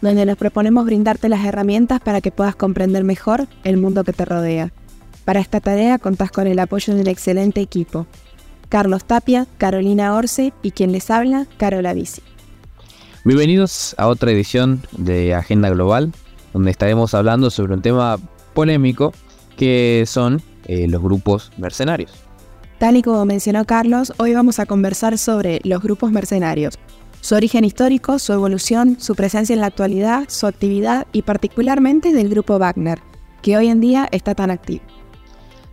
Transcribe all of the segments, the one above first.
donde nos proponemos brindarte las herramientas para que puedas comprender mejor el mundo que te rodea. Para esta tarea contás con el apoyo de un excelente equipo. Carlos Tapia, Carolina Orce y quien les habla, Carola Bici. Bienvenidos a otra edición de Agenda Global, donde estaremos hablando sobre un tema polémico que son eh, los grupos mercenarios. Tal y como mencionó Carlos, hoy vamos a conversar sobre los grupos mercenarios, su origen histórico, su evolución, su presencia en la actualidad, su actividad y particularmente del grupo Wagner, que hoy en día está tan activo.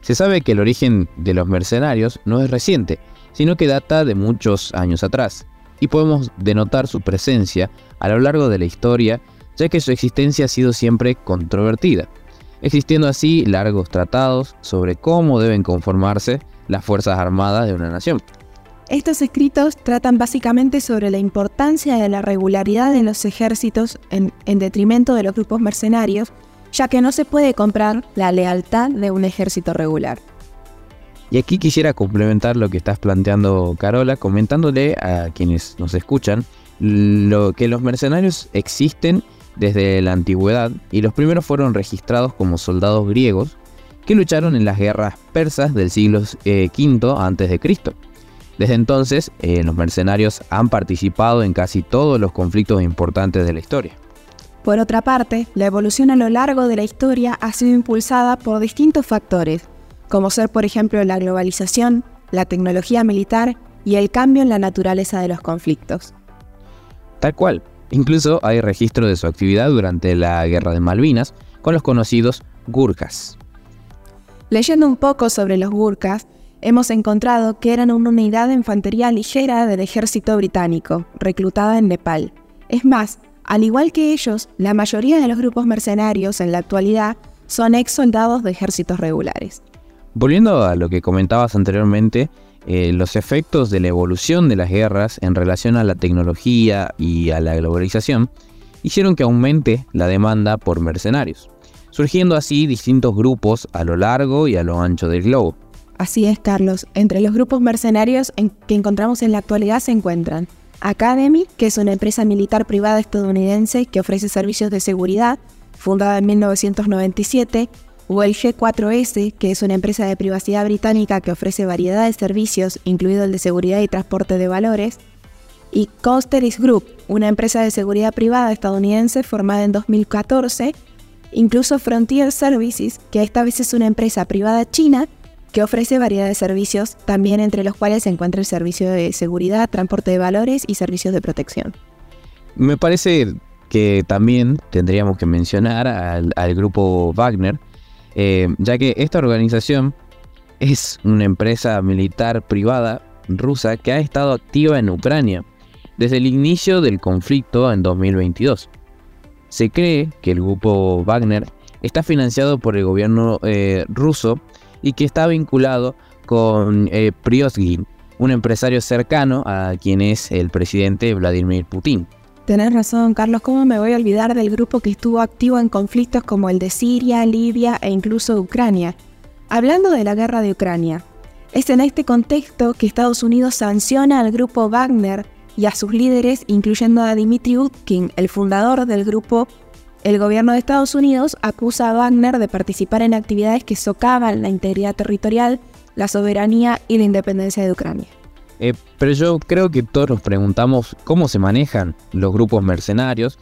Se sabe que el origen de los mercenarios no es reciente, sino que data de muchos años atrás, y podemos denotar su presencia a lo largo de la historia, ya que su existencia ha sido siempre controvertida, existiendo así largos tratados sobre cómo deben conformarse las Fuerzas Armadas de una nación. Estos escritos tratan básicamente sobre la importancia de la regularidad en los ejércitos en, detrimento de los grupos mercenarios, ya que no se puede comprar la lealtad de un ejército regular. Y aquí quisiera complementar lo que estás planteando, Carola, comentándole a quienes nos escuchan lo que los mercenarios existen desde la antigüedad y los primeros fueron registrados como soldados griegos que lucharon en las guerras persas del siglo V eh, a.C. Desde entonces, eh, los mercenarios han participado en casi todos los conflictos importantes de la historia. Por otra parte, la evolución a lo largo de la historia ha sido impulsada por distintos factores, como ser por ejemplo la globalización, la tecnología militar y el cambio en la naturaleza de los conflictos. Tal cual, incluso hay registro de su actividad durante la Guerra de Malvinas con los conocidos Gurkhas. Leyendo un poco sobre los Gurkhas, hemos encontrado que eran una unidad de infantería ligera del ejército británico, reclutada en Nepal. Es más, al igual que ellos, la mayoría de los grupos mercenarios en la actualidad son ex soldados de ejércitos regulares. Volviendo a lo que comentabas anteriormente, eh, los efectos de la evolución de las guerras en relación a la tecnología y a la globalización hicieron que aumente la demanda por mercenarios, surgiendo así distintos grupos a lo largo y a lo ancho del globo. Así es, Carlos. Entre los grupos mercenarios que encontramos en la actualidad se encuentran Academy, que es una empresa militar privada estadounidense que ofrece servicios de seguridad, fundada en 1997, o el G4S, que es una empresa de privacidad británica que ofrece variedad de servicios, incluido el de seguridad y transporte de valores, y Costeris Group, una empresa de seguridad privada estadounidense formada en 2014, incluso Frontier Services, que esta vez es una empresa privada china que ofrece variedad de servicios, también entre los cuales se encuentra el servicio de seguridad, transporte de valores y servicios de protección. Me parece que también tendríamos que mencionar al, grupo Wagner, eh, ya que esta organización es una empresa militar privada rusa que ha estado activa en Ucrania desde el inicio del conflicto en 2022. Se cree que el grupo Wagner está financiado por el gobierno eh, ruso y que está vinculado con eh, un empresario cercano a quien es el presidente Vladimir Putin. Tenés razón, Carlos, ¿cómo me voy a olvidar del grupo que estuvo activo en conflictos como el de Siria, Libia e incluso Ucrania? Hablando de la guerra de Ucrania, es en este contexto que Estados Unidos sanciona al grupo Wagner y a sus líderes, incluyendo a Dmitry Utkin, el fundador del grupo el gobierno de Estados Unidos acusa a Wagner de participar en actividades que socavan la integridad territorial, la soberanía y la independencia de Ucrania. Eh, pero yo creo que todos nos preguntamos cómo se manejan los grupos mercenarios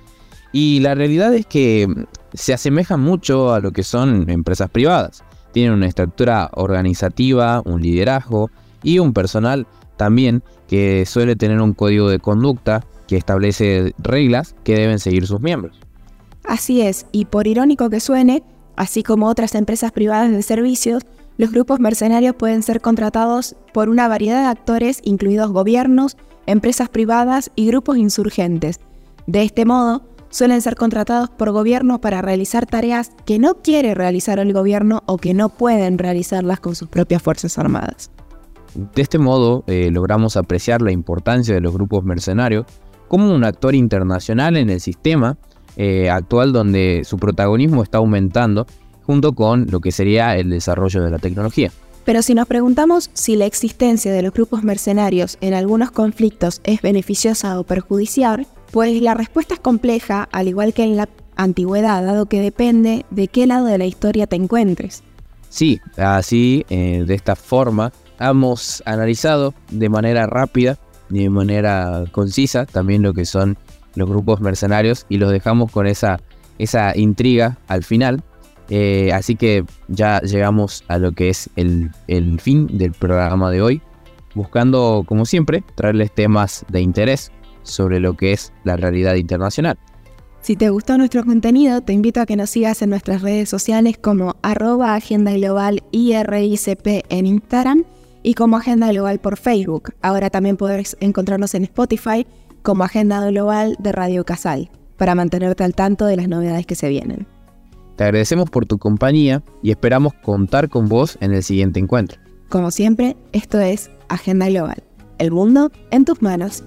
y la realidad es que se asemejan mucho a lo que son empresas privadas. Tienen una estructura organizativa, un liderazgo y un personal también que suele tener un código de conducta que establece reglas que deben seguir sus miembros. Así es, y por irónico que suene, así como otras empresas privadas de servicios, los grupos mercenarios pueden ser contratados por una variedad de actores, incluidos gobiernos, empresas privadas y grupos insurgentes. De este modo, suelen ser contratados por gobierno para realizar tareas que no quiere realizar el gobierno o que no pueden realizarlas con sus propias Fuerzas Armadas. De este modo eh, logramos apreciar la importancia de los grupos mercenarios como un actor internacional en el sistema eh, actual donde su protagonismo está aumentando junto con lo que sería el desarrollo de la tecnología. Pero si nos preguntamos si la existencia de los grupos mercenarios en algunos conflictos es beneficiosa o perjudicial, pues la respuesta es compleja, al igual que en la antigüedad, dado que depende de qué lado de la historia te encuentres. Sí, así, eh, de esta forma, hemos analizado de manera rápida y de manera concisa también lo que son los grupos mercenarios y los dejamos con esa, esa intriga al final eh, así que ya llegamos a lo que es el, el fin del programa de hoy, buscando, como siempre, traerles temas de interés sobre lo que es la realidad internacional. Si te gustó nuestro contenido, te invito a que nos sigas en nuestras redes sociales como arroba Agenda Global IRICP en Instagram y como Agenda Global por Facebook. Ahora también podrás encontrarnos en Spotify como Agenda Global de Radio Casal, para mantenerte al tanto de las novedades que se vienen. Te agradecemos por tu compañía y esperamos contar con vos en el siguiente encuentro. Como siempre, esto es Agenda Global. El mundo en tus manos.